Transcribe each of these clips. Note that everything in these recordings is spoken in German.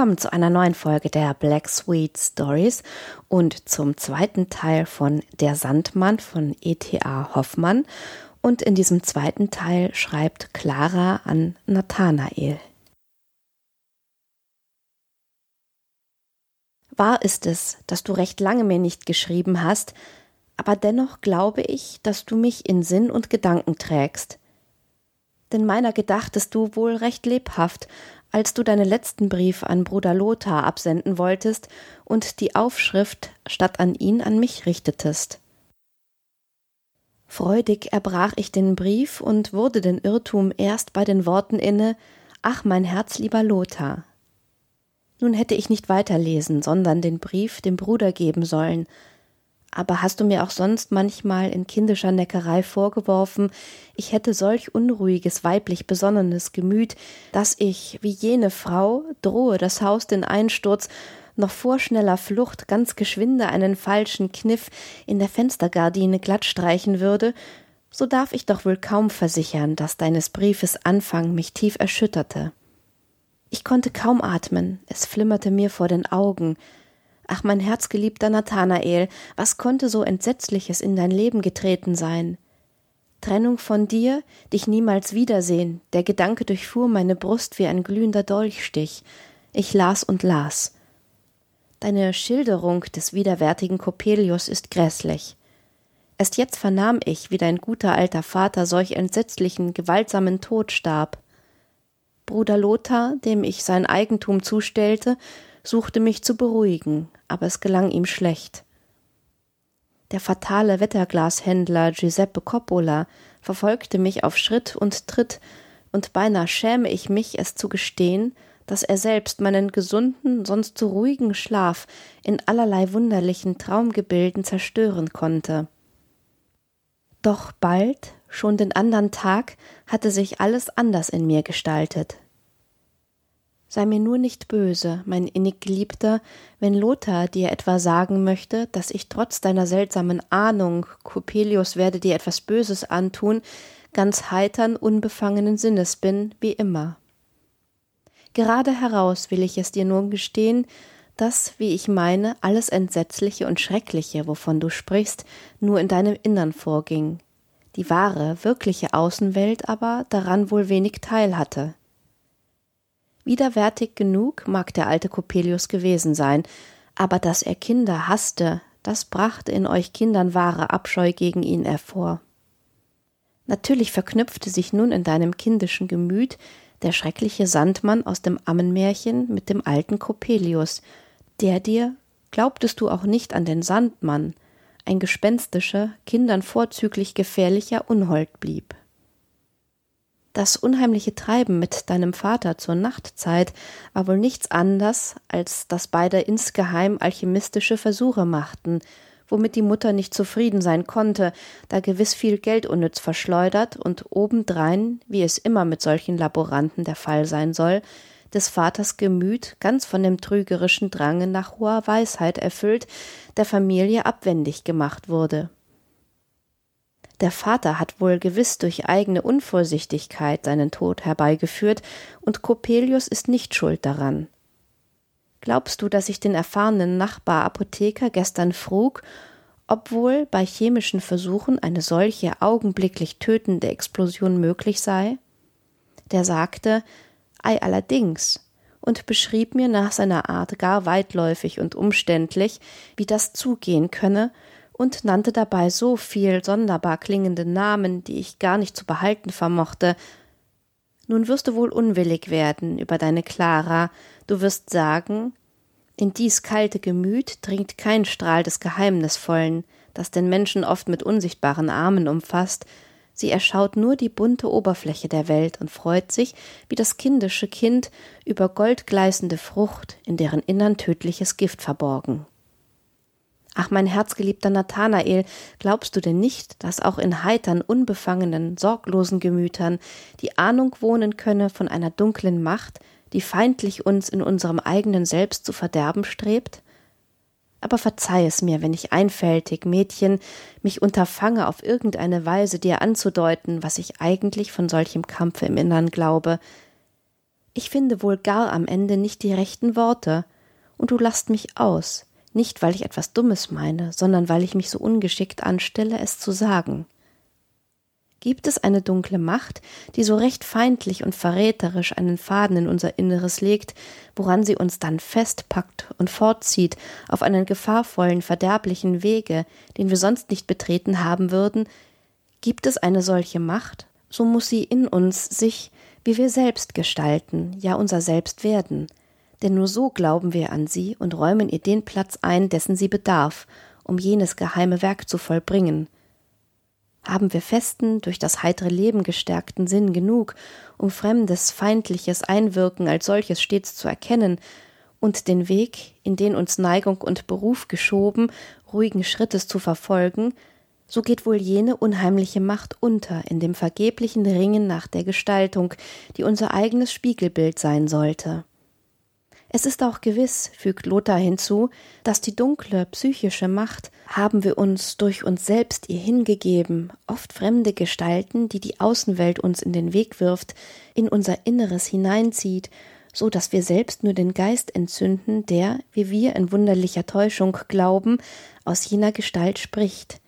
Willkommen zu einer neuen Folge der Black Sweet Stories und zum zweiten Teil von Der Sandmann von E.T.A. Hoffmann. Und in diesem zweiten Teil schreibt Clara an Nathanael. Wahr ist es, dass du recht lange mir nicht geschrieben hast, aber dennoch glaube ich, dass du mich in Sinn und Gedanken trägst. Denn meiner gedachtest du wohl recht lebhaft, als du deinen letzten Brief an Bruder Lothar absenden wolltest und die Aufschrift statt an ihn an mich richtetest. Freudig erbrach ich den Brief und wurde den Irrtum erst bei den Worten inne Ach, mein herzlieber Lothar. Nun hätte ich nicht weiterlesen, sondern den Brief dem Bruder geben sollen, aber hast du mir auch sonst manchmal in kindischer Neckerei vorgeworfen, ich hätte solch unruhiges, weiblich besonnenes Gemüt, dass ich, wie jene Frau, drohe das Haus den Einsturz, noch vor schneller Flucht ganz geschwinde einen falschen Kniff in der Fenstergardine glatt streichen würde, so darf ich doch wohl kaum versichern, dass deines Briefes Anfang mich tief erschütterte. Ich konnte kaum atmen, es flimmerte mir vor den Augen, Ach, mein herzgeliebter Nathanael, was konnte so Entsetzliches in dein Leben getreten sein? Trennung von dir, dich niemals wiedersehen, der Gedanke durchfuhr meine Brust wie ein glühender Dolchstich. Ich las und las. Deine Schilderung des widerwärtigen Coppelius ist grässlich. Erst jetzt vernahm ich, wie dein guter alter Vater solch entsetzlichen, gewaltsamen Tod starb. Bruder Lothar, dem ich sein Eigentum zustellte, suchte mich zu beruhigen, aber es gelang ihm schlecht. Der fatale Wetterglashändler Giuseppe Coppola verfolgte mich auf Schritt und Tritt, und beinahe schäme ich mich, es zu gestehen, dass er selbst meinen gesunden, sonst so ruhigen Schlaf in allerlei wunderlichen Traumgebilden zerstören konnte. Doch bald, schon den andern Tag, hatte sich alles anders in mir gestaltet. Sei mir nur nicht böse, mein innig Geliebter, wenn Lothar dir etwa sagen möchte, dass ich trotz deiner seltsamen Ahnung, Coppelius werde dir etwas Böses antun, ganz heitern, unbefangenen Sinnes bin, wie immer. Gerade heraus will ich es dir nun gestehen, dass, wie ich meine, alles Entsetzliche und Schreckliche, wovon du sprichst, nur in deinem Innern vorging, die wahre, wirkliche Außenwelt aber daran wohl wenig teil hatte. Widerwärtig genug mag der alte Coppelius gewesen sein, aber dass er Kinder hasste, das brachte in euch Kindern wahre Abscheu gegen ihn hervor. Natürlich verknüpfte sich nun in deinem kindischen Gemüt der schreckliche Sandmann aus dem Ammenmärchen mit dem alten Coppelius, der dir, glaubtest du auch nicht an den Sandmann, ein gespenstischer, Kindern vorzüglich gefährlicher Unhold blieb. Das unheimliche Treiben mit deinem Vater zur Nachtzeit war wohl nichts anders, als dass beide insgeheim alchemistische Versuche machten, womit die Mutter nicht zufrieden sein konnte, da gewiss viel Geld unnütz verschleudert und obendrein, wie es immer mit solchen Laboranten der Fall sein soll, des Vaters Gemüt, ganz von dem trügerischen Drange nach hoher Weisheit erfüllt, der Familie abwendig gemacht wurde. Der Vater hat wohl gewiss durch eigene Unvorsichtigkeit seinen Tod herbeigeführt, und Coppelius ist nicht schuld daran. Glaubst du, dass ich den erfahrenen Nachbar Apotheker gestern frug, ob wohl bei chemischen Versuchen eine solche augenblicklich tötende Explosion möglich sei? Der sagte, ei allerdings, und beschrieb mir nach seiner Art gar weitläufig und umständlich, wie das zugehen könne und nannte dabei so viel sonderbar klingende Namen, die ich gar nicht zu behalten vermochte. Nun wirst du wohl unwillig werden über deine Clara, du wirst sagen, in dies kalte Gemüt dringt kein Strahl des Geheimnisvollen, das den Menschen oft mit unsichtbaren Armen umfasst, sie erschaut nur die bunte Oberfläche der Welt und freut sich, wie das kindische Kind, über goldgleißende Frucht, in deren Innern tödliches Gift verborgen. Ach, mein herzgeliebter Nathanael, glaubst du denn nicht, dass auch in heitern, unbefangenen, sorglosen Gemütern die Ahnung wohnen könne von einer dunklen Macht, die feindlich uns in unserem eigenen Selbst zu verderben strebt? Aber verzeih es mir, wenn ich einfältig, Mädchen, mich unterfange, auf irgendeine Weise dir anzudeuten, was ich eigentlich von solchem Kampfe im Innern glaube. Ich finde wohl gar am Ende nicht die rechten Worte, und du lachst mich aus, nicht weil ich etwas Dummes meine, sondern weil ich mich so ungeschickt anstelle, es zu sagen. Gibt es eine dunkle Macht, die so recht feindlich und verräterisch einen Faden in unser Inneres legt, woran sie uns dann festpackt und fortzieht auf einen gefahrvollen, verderblichen Wege, den wir sonst nicht betreten haben würden? Gibt es eine solche Macht, so muss sie in uns sich, wie wir selbst gestalten, ja unser Selbst werden. Denn nur so glauben wir an sie und räumen ihr den Platz ein, dessen sie bedarf, um jenes geheime Werk zu vollbringen – haben wir festen, durch das heitere Leben gestärkten Sinn genug, um fremdes, feindliches Einwirken als solches stets zu erkennen und den Weg, in den uns Neigung und Beruf geschoben, ruhigen Schrittes zu verfolgen, so geht wohl jene unheimliche Macht unter in dem vergeblichen Ringen nach der Gestaltung, die unser eigenes Spiegelbild sein sollte. Es ist auch gewiss, fügt Lothar hinzu, dass die dunkle psychische Macht haben wir uns durch uns selbst ihr hingegeben, oft fremde Gestalten, die die Außenwelt uns in den Weg wirft, in unser Inneres hineinzieht, so dass wir selbst nur den Geist entzünden, der, wie wir in wunderlicher Täuschung glauben, aus jener Gestalt spricht.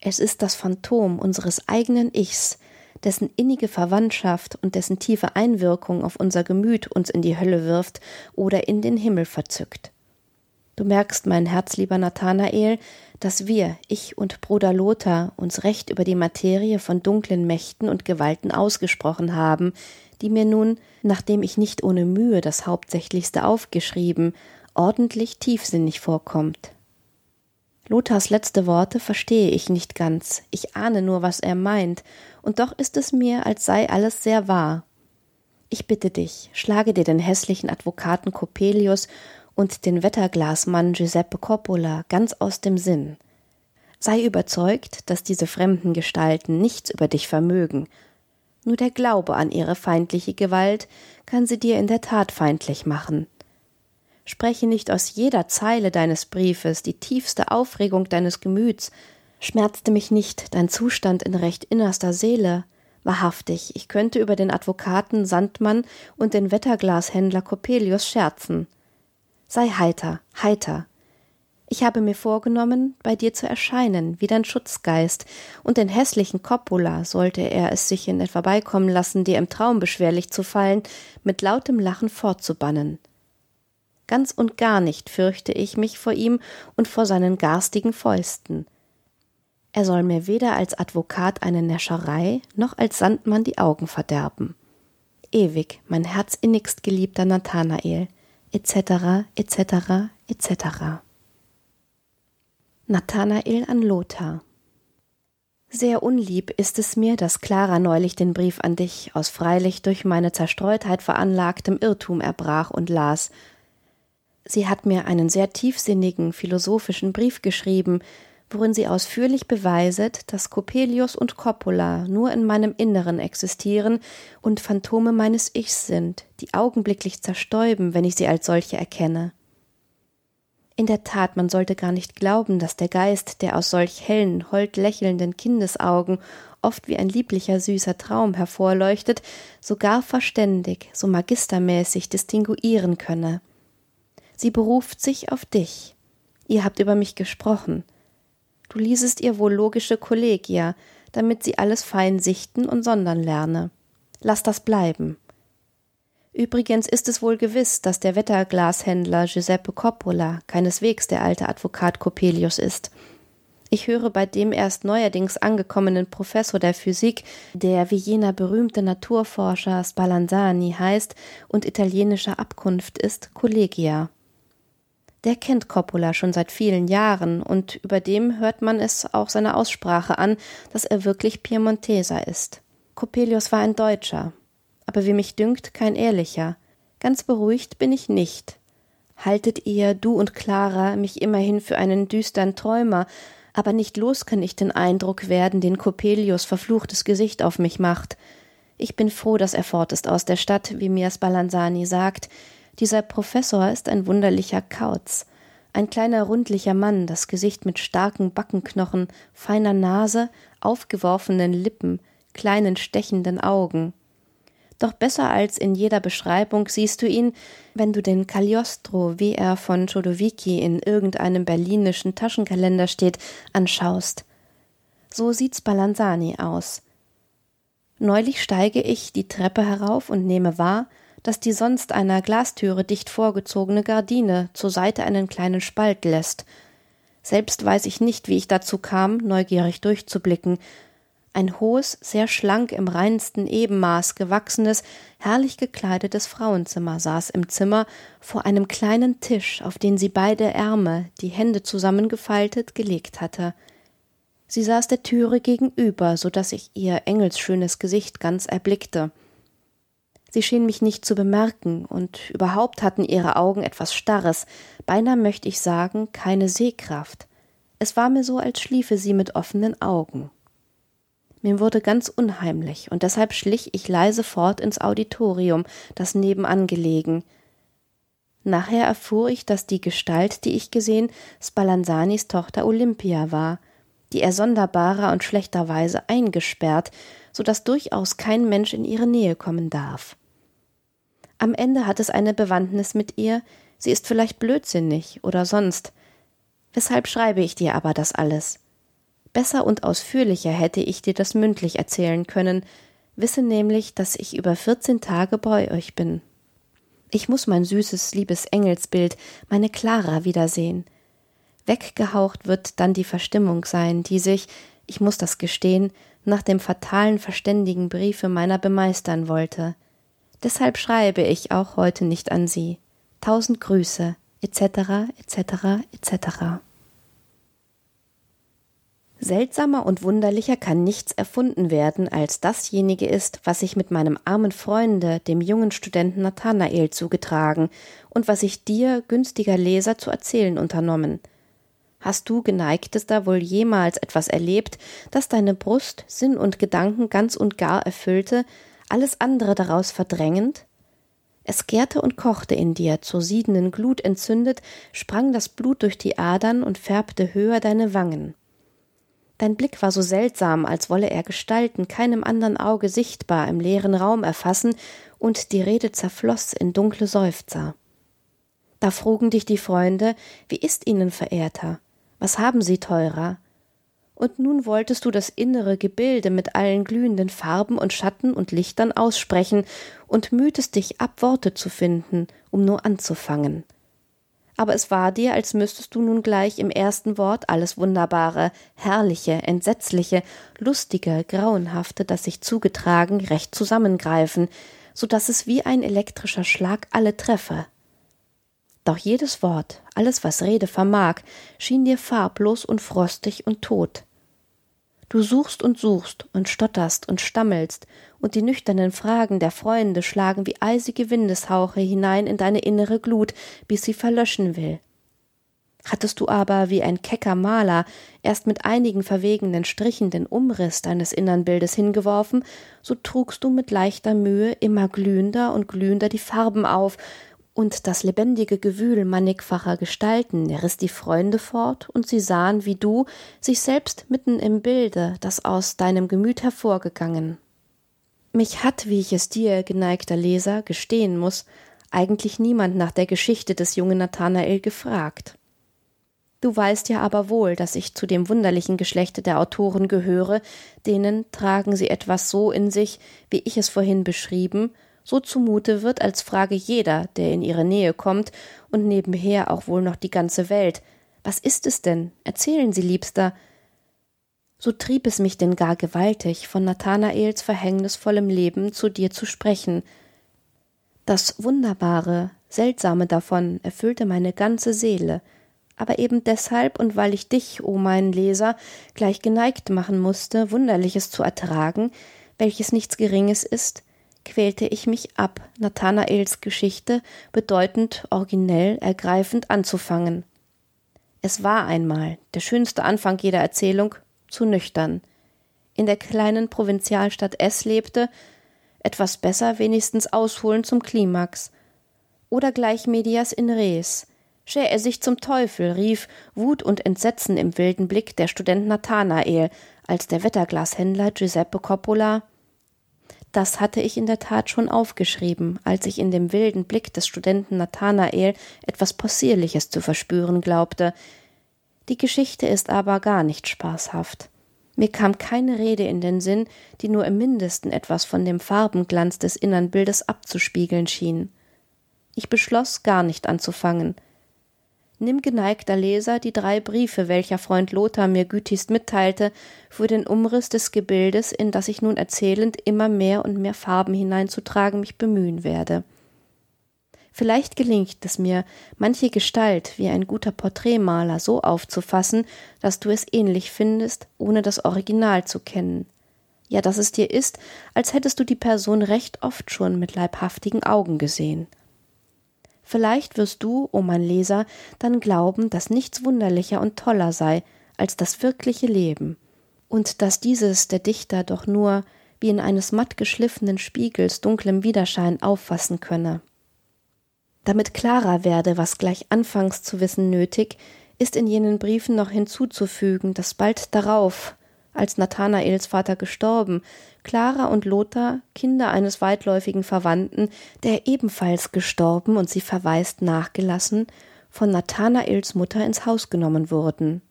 Es ist das Phantom unseres eigenen Ichs, dessen innige Verwandtschaft und dessen tiefe Einwirkung auf unser Gemüt uns in die Hölle wirft oder in den Himmel verzückt. Du merkst, mein herzlieber Nathanael, dass wir, ich und Bruder Lothar, uns recht über die Materie von dunklen Mächten und Gewalten ausgesprochen haben, die mir nun, nachdem ich nicht ohne Mühe das Hauptsächlichste aufgeschrieben, ordentlich tiefsinnig vorkommt. Lothars letzte Worte verstehe ich nicht ganz, ich ahne nur, was er meint, und doch ist es mir, als sei alles sehr wahr. Ich bitte dich, schlage dir den hässlichen Advokaten Coppelius und den Wetterglasmann Giuseppe Coppola ganz aus dem Sinn. Sei überzeugt, dass diese fremden Gestalten nichts über dich vermögen. Nur der Glaube an ihre feindliche Gewalt kann sie dir in der Tat feindlich machen spreche nicht aus jeder Zeile deines Briefes die tiefste Aufregung deines Gemüts, schmerzte mich nicht dein Zustand in recht innerster Seele. Wahrhaftig, ich könnte über den Advokaten Sandmann und den Wetterglashändler Coppelius scherzen. Sei heiter, heiter. Ich habe mir vorgenommen, bei dir zu erscheinen, wie dein Schutzgeist, und den hässlichen Coppola, sollte er es sich in etwa beikommen lassen, dir im Traum beschwerlich zu fallen, mit lautem Lachen fortzubannen. Ganz und gar nicht fürchte ich mich vor ihm und vor seinen garstigen Fäusten. Er soll mir weder als Advokat eine Näscherei noch als Sandmann die Augen verderben. Ewig, mein herzinnigst geliebter Nathanael, etc., etc., etc. Nathanael an Lothar. Sehr unlieb ist es mir, dass Clara neulich den Brief an dich aus freilich durch meine Zerstreutheit veranlagtem Irrtum erbrach und las, Sie hat mir einen sehr tiefsinnigen philosophischen Brief geschrieben, worin sie ausführlich beweiset, dass Coppelius und Coppola nur in meinem Inneren existieren und Phantome meines Ichs sind, die augenblicklich zerstäuben, wenn ich sie als solche erkenne. In der Tat, man sollte gar nicht glauben, dass der Geist, der aus solch hellen, hold lächelnden Kindesaugen oft wie ein lieblicher, süßer Traum hervorleuchtet, so gar verständig, so magistermäßig distinguieren könne. Sie beruft sich auf dich. Ihr habt über mich gesprochen. Du liesest ihr wohl logische Kollegia, damit sie alles fein sichten und sondern lerne. Lass das bleiben. Übrigens ist es wohl gewiss, dass der Wetterglashändler Giuseppe Coppola keineswegs der alte Advokat Coppelius ist. Ich höre bei dem erst neuerdings angekommenen Professor der Physik, der wie jener berühmte Naturforscher Spallanzani heißt und italienischer Abkunft ist, Collegia der kennt Coppola schon seit vielen Jahren, und über dem hört man es auch seiner Aussprache an, dass er wirklich Piemonteser ist. Coppelius war ein Deutscher, aber wie mich dünkt, kein ehrlicher. Ganz beruhigt bin ich nicht. Haltet ihr, du und Clara, mich immerhin für einen düstern Träumer, aber nicht los kann ich den Eindruck werden, den Coppelius verfluchtes Gesicht auf mich macht. Ich bin froh, dass er fort ist aus der Stadt, wie mir Spallanzani sagt, dieser Professor ist ein wunderlicher Kauz, ein kleiner rundlicher Mann, das Gesicht mit starken Backenknochen, feiner Nase, aufgeworfenen Lippen, kleinen stechenden Augen. Doch besser als in jeder Beschreibung siehst du ihn, wenn du den Cagliostro, wie er von Chodowiecki in irgendeinem berlinischen Taschenkalender steht, anschaust. So sieht Spallanzani aus. Neulich steige ich die Treppe herauf und nehme wahr, dass die sonst einer Glastüre dicht vorgezogene Gardine zur Seite einen kleinen Spalt lässt. Selbst weiß ich nicht, wie ich dazu kam, neugierig durchzublicken. Ein hohes, sehr schlank im reinsten Ebenmaß gewachsenes, herrlich gekleidetes Frauenzimmer saß im Zimmer vor einem kleinen Tisch, auf den sie beide Ärme, die Hände zusammengefaltet, gelegt hatte. Sie saß der Türe gegenüber, so dass ich ihr engelsschönes Gesicht ganz erblickte. Sie schien mich nicht zu bemerken, und überhaupt hatten ihre Augen etwas Starres, beinahe möchte ich sagen, keine Sehkraft. Es war mir so, als schliefe sie mit offenen Augen. Mir wurde ganz unheimlich, und deshalb schlich ich leise fort ins Auditorium, das nebenan gelegen. Nachher erfuhr ich, dass die Gestalt, die ich gesehen, Spallanzanis Tochter Olympia war, die er sonderbarer und schlechterweise eingesperrt, so dass durchaus kein Mensch in ihre Nähe kommen darf. Am Ende hat es eine Bewandtnis mit ihr, sie ist vielleicht blödsinnig oder sonst. Weshalb schreibe ich dir aber das alles? Besser und ausführlicher hätte ich dir das mündlich erzählen können, wisse nämlich, dass ich über vierzehn Tage bei euch bin. Ich muss mein süßes, liebes Engelsbild, meine Clara wiedersehen. Weggehaucht wird dann die Verstimmung sein, die sich, ich muss das gestehen, nach dem fatalen verständigen Briefe meiner bemeistern wollte. Deshalb schreibe ich auch heute nicht an Sie. Tausend Grüße, etc., etc., etc. Seltsamer und wunderlicher kann nichts erfunden werden, als dasjenige ist, was sich mit meinem armen Freunde, dem jungen Studenten Nathanael, zugetragen und was ich dir, günstiger Leser, zu erzählen unternommen. Hast du, geneigtester, wohl jemals etwas erlebt, das deine Brust, Sinn und Gedanken ganz und gar erfüllte, alles andere daraus verdrängend? Es gärte und kochte in dir, zur siedenden Glut entzündet, sprang das Blut durch die Adern und färbte höher deine Wangen. Dein Blick war so seltsam, als wolle er Gestalten keinem andern Auge sichtbar im leeren Raum erfassen, und die Rede zerfloß in dunkle Seufzer. Da frugen dich die Freunde, wie ist ihnen Verehrter? Was haben sie teurer? Und nun wolltest du das innere Gebilde mit allen glühenden Farben und Schatten und Lichtern aussprechen und mühtest dich ab, Worte zu finden, um nur anzufangen. Aber es war dir, als müsstest du nun gleich im ersten Wort alles Wunderbare, Herrliche, Entsetzliche, Lustige, Grauenhafte, das sich zugetragen, recht zusammengreifen, so dass es wie ein elektrischer Schlag alle treffe. Doch jedes Wort, alles, was Rede vermag, schien dir farblos und frostig und tot. Du suchst und suchst und stotterst und stammelst, und die nüchternen Fragen der Freunde schlagen wie eisige Windeshauche hinein in deine innere Glut, bis sie verlöschen will. Hattest du aber wie ein kecker Maler erst mit einigen verwegenen Strichen den Umriss deines innern Bildes hingeworfen, so trugst du mit leichter Mühe immer glühender und glühender die Farben auf und das lebendige Gewühl mannigfacher Gestalten riß die Freunde fort, und sie sahen, wie du, sich selbst mitten im Bilde, das aus deinem Gemüt hervorgegangen. Mich hat, wie ich es dir, geneigter Leser, gestehen muss, eigentlich niemand nach der Geschichte des jungen Nathanael gefragt. Du weißt ja aber wohl, dass ich zu dem wunderlichen Geschlechte der Autoren gehöre, denen tragen sie etwas so in sich, wie ich es vorhin beschrieben, so zumute wird, als frage jeder, der in ihre Nähe kommt, und nebenher auch wohl noch die ganze Welt. Was ist es denn? Erzählen Sie, Liebster. So trieb es mich denn gar gewaltig, von Nathanaels verhängnisvollem Leben zu dir zu sprechen. Das Wunderbare, Seltsame davon erfüllte meine ganze Seele, aber eben deshalb und weil ich dich, o oh mein Leser, gleich geneigt machen musste, Wunderliches zu ertragen, welches nichts Geringes ist, quälte ich mich ab, Nathanaels Geschichte bedeutend, originell, ergreifend anzufangen. Es war einmal, der schönste Anfang jeder Erzählung, zu nüchtern. In der kleinen Provinzialstadt S lebte, etwas besser wenigstens ausholen zum Klimax. Oder gleich medias in res. Schär er sich zum Teufel, rief Wut und Entsetzen im wilden Blick der Student Nathanael, als der Wetterglashändler Giuseppe Coppola Das hatte ich in der Tat schon aufgeschrieben, als ich in dem wilden Blick des Studenten Nathanael etwas Possierliches zu verspüren glaubte. Die Geschichte ist aber gar nicht spaßhaft. Mir kam keine Rede in den Sinn, die nur im mindesten etwas von dem Farbenglanz des innern Bildes abzuspiegeln schien. Ich beschloss, gar nicht anzufangen. Nimm, geneigter Leser, die drei Briefe, welcher Freund Lothar mir gütigst mitteilte, für den Umriss des Gebildes, in das ich nun erzählend immer mehr und mehr Farben hineinzutragen mich bemühen werde. Vielleicht gelingt es mir, manche Gestalt wie ein guter Porträtmaler so aufzufassen, dass du es ähnlich findest, ohne das Original zu kennen. Ja, dass es dir ist, als hättest du die Person recht oft schon mit leibhaftigen Augen gesehen. Vielleicht wirst du, o oh mein Leser, dann glauben, dass nichts wunderlicher und toller sei als das wirkliche Leben, und dass dieses der Dichter doch nur wie in eines matt geschliffenen Spiegels dunklem Widerschein auffassen könne. Damit klarer werde, was gleich anfangs zu wissen nötig, ist in jenen Briefen noch hinzuzufügen, dass bald darauf, als Nathanaels Vater gestorben, Clara und Lothar, Kinder eines weitläufigen Verwandten, der ebenfalls gestorben und sie verwaist nachgelassen, von Nathanaels Mutter ins Haus genommen wurden.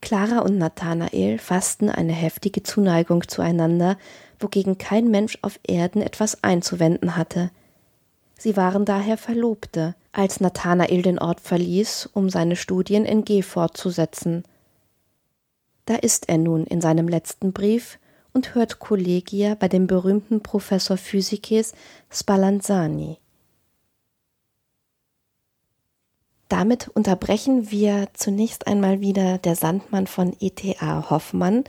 Clara und Nathanael fassten eine heftige Zuneigung zueinander, wogegen kein Mensch auf Erden etwas einzuwenden hatte. Sie waren daher Verlobte, als Nathanael den Ort verließ, um seine Studien in G fortzusetzen. Da ist er nun in seinem letzten Brief und hört Kollegia bei dem berühmten Professor Physikes Spallanzani. Damit unterbrechen wir zunächst einmal wieder der Sandmann von E.T.A. Hoffmann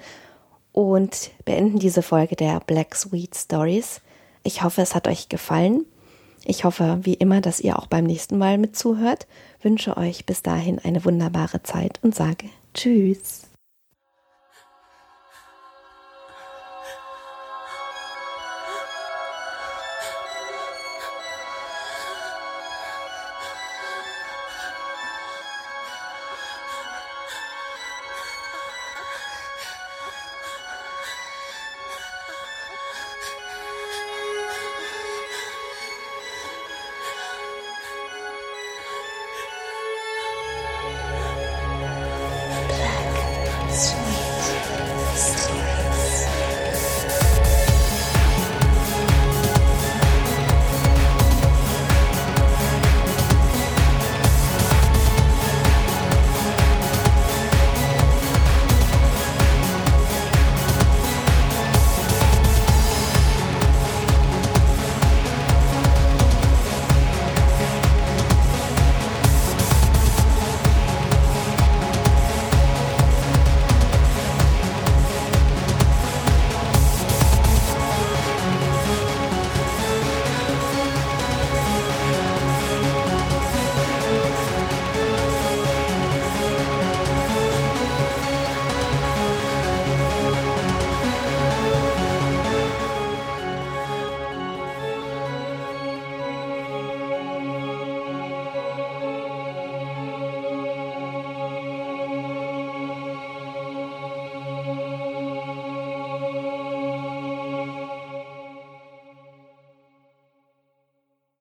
und beenden diese Folge der Black Sweet Stories. Ich hoffe, es hat euch gefallen. Ich hoffe, wie immer, dass ihr auch beim nächsten Mal mitzuhört. Wünsche euch bis dahin eine wunderbare Zeit und sage Tschüss.